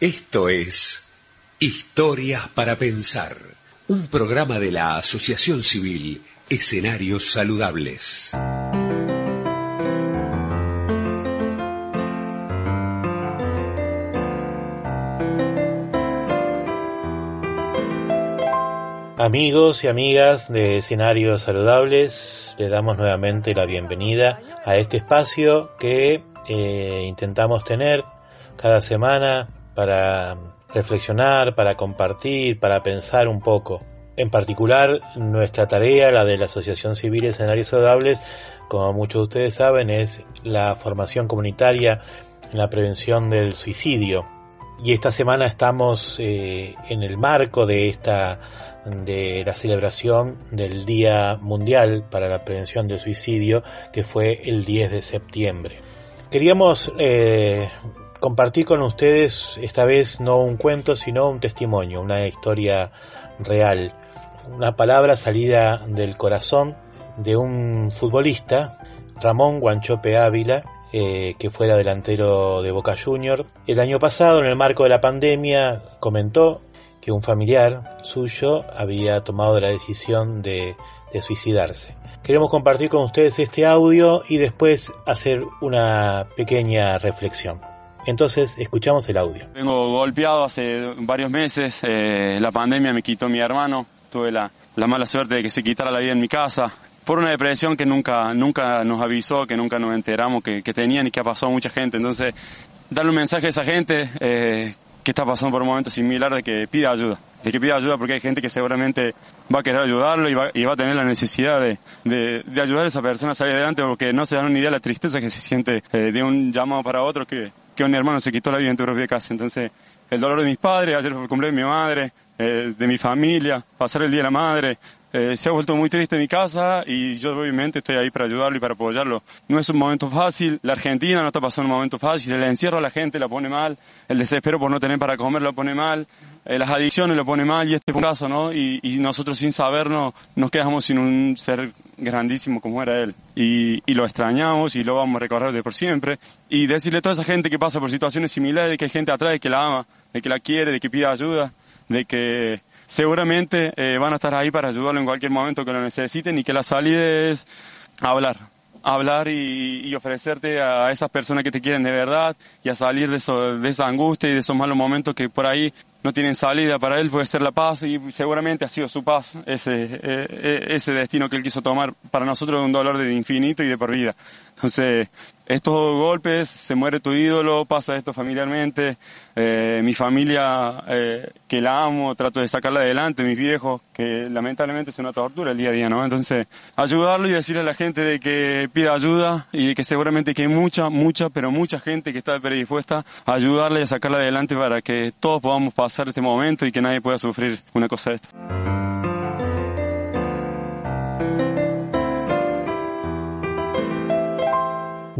Esto es Historias para Pensar, un programa de la Asociación Civil Escenarios Saludables. Amigos y amigas de Escenarios Saludables, le damos nuevamente la bienvenida a este espacio que eh, intentamos tener cada semana para reflexionar, para compartir, para pensar un poco. En particular, nuestra tarea, la de la Asociación Civil Escenarios Saludables, como muchos de ustedes saben, es la formación comunitaria en la prevención del suicidio. Y esta semana estamos eh, en el marco de esta de la celebración del Día Mundial para la Prevención del Suicidio, que fue el 10 de septiembre. Queríamos eh, compartir con ustedes esta vez no un cuento, sino un testimonio, una historia real, una palabra salida del corazón de un futbolista, Ramón Guanchope Ávila, eh, que fuera delantero de Boca Junior. El año pasado, en el marco de la pandemia, comentó que un familiar suyo había tomado la decisión de, suicidarse. Queremos compartir con ustedes este audio y después hacer una pequeña reflexión. Entonces, escuchamos el audio. Vengo golpeado hace varios meses, eh, la pandemia me quitó mi hermano, tuve la, mala suerte de que se quitara la vida en mi casa, por una depresión que nunca, nunca nos avisó, que nunca nos enteramos que, que tenían y que ha pasado a mucha gente. Entonces, darle un mensaje a esa gente eh, que está pasando por un momento similar de que pida ayuda, de que pida ayuda porque hay gente que seguramente va a querer ayudarlo y va, y va a tener la necesidad de, de, ayudar a esa persona a salir adelante porque no se dan ni idea de la tristeza que se siente eh, de un llamado para otro que, que hermano se quitó la vida en tu propia casa. Entonces, el dolor de mis padres, ayer fue el cumpleaños de mi madre, eh, de mi familia, pasar el Día de la Madre, eh, se ha vuelto muy triste mi casa y yo obviamente estoy ahí para ayudarlo y para apoyarlo. No es un momento fácil, la Argentina no está pasando un momento fácil, el encierro a la gente la pone mal, el desespero por no tener para comer lo pone mal, eh, las adicciones lo pone mal y este es un caso, ¿no? Y, nosotros sin sabernos nos quedamos sin un ser grandísimo como era él. Y, y, lo extrañamos y lo vamos a recordar de por siempre. Y decirle a toda esa gente que pasa por situaciones similares, de que hay gente atrás, de que la ama, de que la quiere, de que pide ayuda, de que seguramente eh, van a estar ahí para ayudarlo en cualquier momento que lo necesiten y que la salida es hablar, hablar y, ofrecerte a esas personas que te quieren de verdad y a salir de, eso, de esa angustia y de esos malos momentos que por ahí no tienen salida para él, puede ser la paz y seguramente ha sido su paz ese, eh, eh, ese destino que él quiso tomar. Para nosotros es un dolor de infinito y de por vida. Entonces, estos golpes, se muere tu ídolo, pasa esto familiarmente, eh, mi familia eh, que la amo, trato de sacarla adelante, mis viejos, que lamentablemente es una tortura el día a día, ¿no? Entonces, ayudarlo y decirle a la gente de que pida ayuda y que seguramente que hay mucha, mucha, pero mucha gente que está predispuesta a ayudarle y a sacarla adelante para que todos podamos pasar este momento y que nadie pueda sufrir una cosa de esto.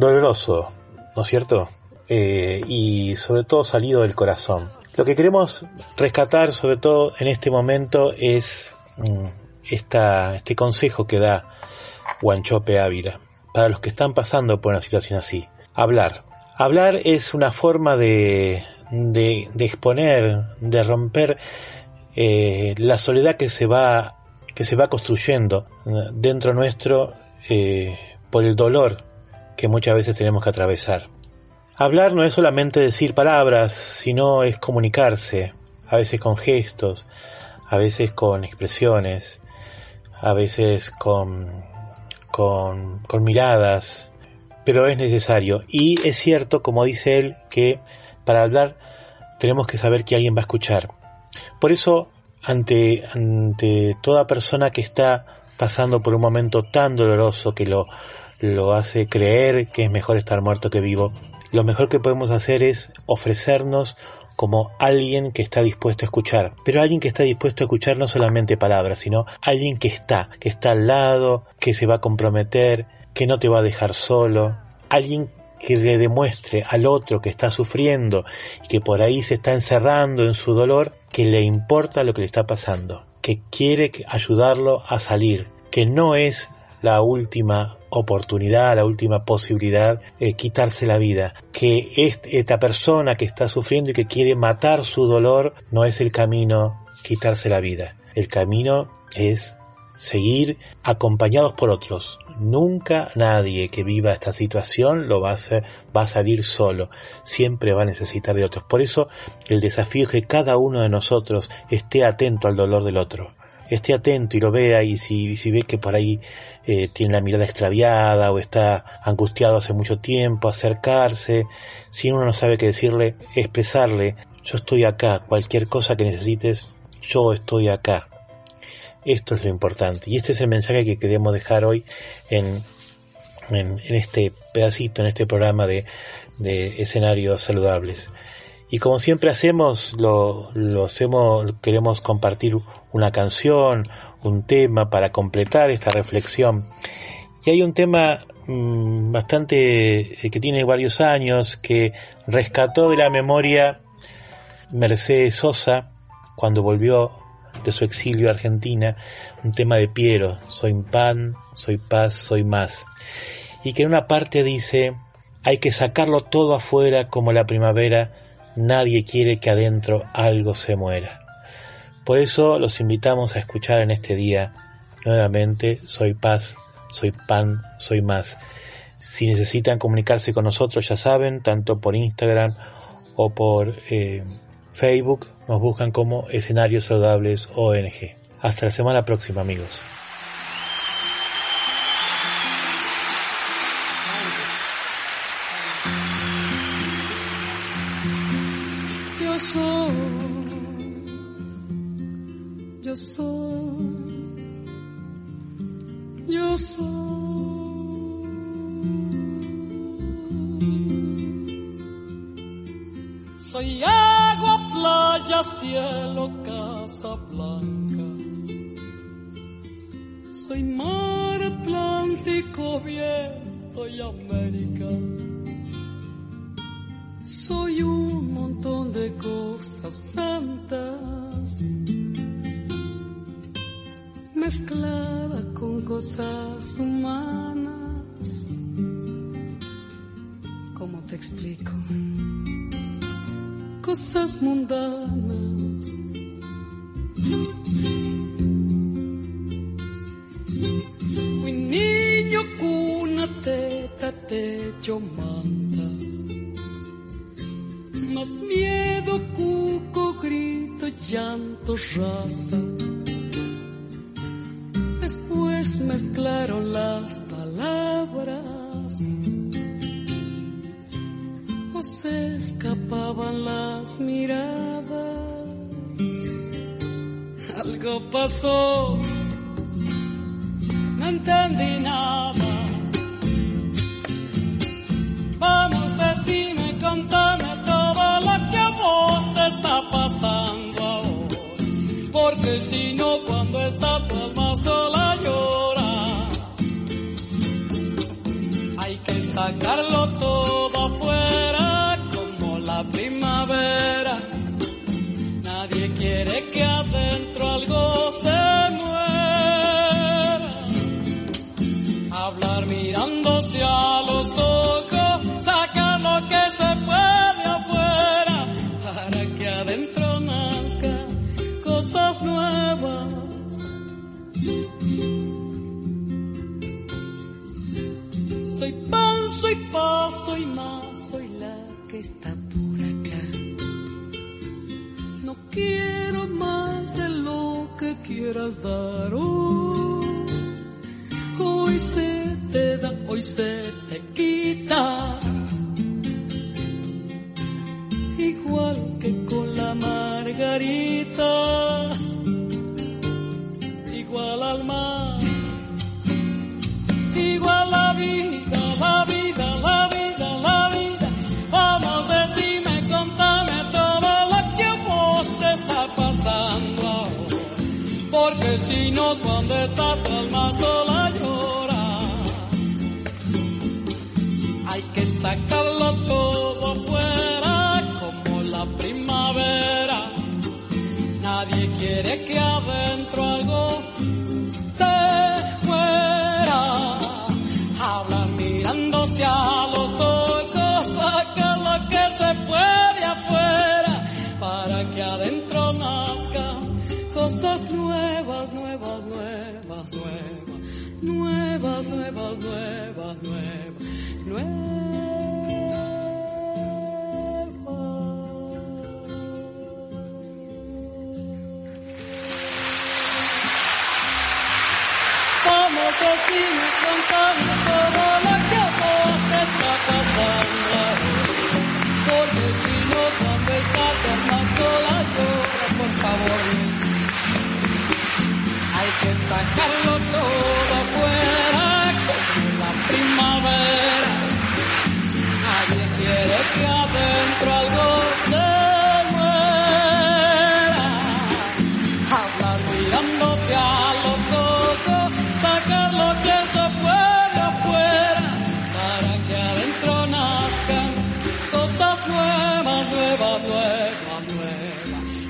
doloroso, ¿no es cierto? Eh, y sobre todo salido del corazón. Lo que queremos rescatar sobre todo en este momento es mm, esta, este consejo que da Guanchope Ávila para los que están pasando por una situación así. Hablar. Hablar es una forma de, de, exponer, de romper eh, la soledad que se va que se va construyendo eh, dentro nuestro por el dolor que muchas veces tenemos que atravesar. Hablar no es solamente decir palabras, sino es comunicarse, a veces con gestos, a veces con expresiones, a veces con, con, con miradas, pero es necesario. Y es cierto, como dice él, que para hablar tenemos que saber que alguien va a escuchar. Por eso, ante, ante toda persona que está pasando por un momento tan doloroso que lo, lo hace creer que es mejor estar muerto que vivo, lo mejor que podemos hacer es ofrecernos como alguien que está dispuesto a escuchar, pero alguien que está dispuesto a escuchar no solamente palabras, sino alguien que está, que está al lado, que se va a comprometer, que no te va a dejar solo, alguien que le demuestre al otro que está sufriendo y que por ahí se está encerrando en su dolor, que le importa lo que le está pasando, que quiere ayudarlo a salir, que no es la última oportunidad, la última posibilidad, eh, quitarse la vida. Que esta persona que está sufriendo y que quiere matar su dolor no es el camino quitarse la vida. El camino es seguir acompañados por otros. Nunca nadie que viva esta situación lo va a hacer, va a salir solo. Siempre va a necesitar de otros. Por eso el desafío es que cada uno de nosotros esté atento al dolor del otro. Esté atento y lo vea y si, si ve que por ahí eh, tiene la mirada extraviada o está angustiado hace mucho tiempo, acercarse. Si uno no sabe qué decirle, expresarle, yo estoy acá, cualquier cosa que necesites, yo estoy acá esto es lo importante. Y este es el mensaje que queremos dejar hoy en, en, este pedacito, en este programa de, de, escenarios saludables. Y como siempre hacemos, lo, lo hacemos, queremos compartir una canción, un tema para completar esta reflexión. Y hay un tema mm, bastante eh, que tiene varios años que rescató de la memoria Mercedes Sosa cuando volvió de su exilio a Argentina, un tema de Piero, soy pan, soy paz, soy más. Y que en una parte dice, hay que sacarlo todo afuera como la primavera, nadie quiere que adentro algo se muera. Por eso los invitamos a escuchar en este día nuevamente, soy paz, soy pan, soy más. Si necesitan comunicarse con nosotros, ya saben, tanto por Instagram o por eh, Facebook nos buscan como Escenarios Saludables ONG. Hasta la semana próxima amigos. Yo soy, yo soy, yo soy. Soy playa, cielo, casa blanca. Soy mar Atlántico, viento y América. Soy un montón de cosas santas mezclada con cosas humanas. ¿Cómo te explico? Cosas mundanas. Fui niño, cuna, teta, techo, manta. Más miedo, cuco, grito, llanto, raza. Después mezclaron las palabras se escapaban las miradas. Algo pasó, no entendí nada. Soy pan, soy paz, soy más, soy la que está quiero más de lo que quieras dar hoy. Hoy se te da, hoy se te quita. Igual que con la margarita, porque si no cuando está tu alma sola llora. Hay que sacarlo todo afuera como la primavera. Nadie quiere que adentro Vamos, decime, contame todo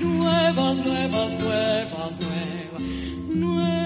nuevas, nuevas, nuevas, nuevas.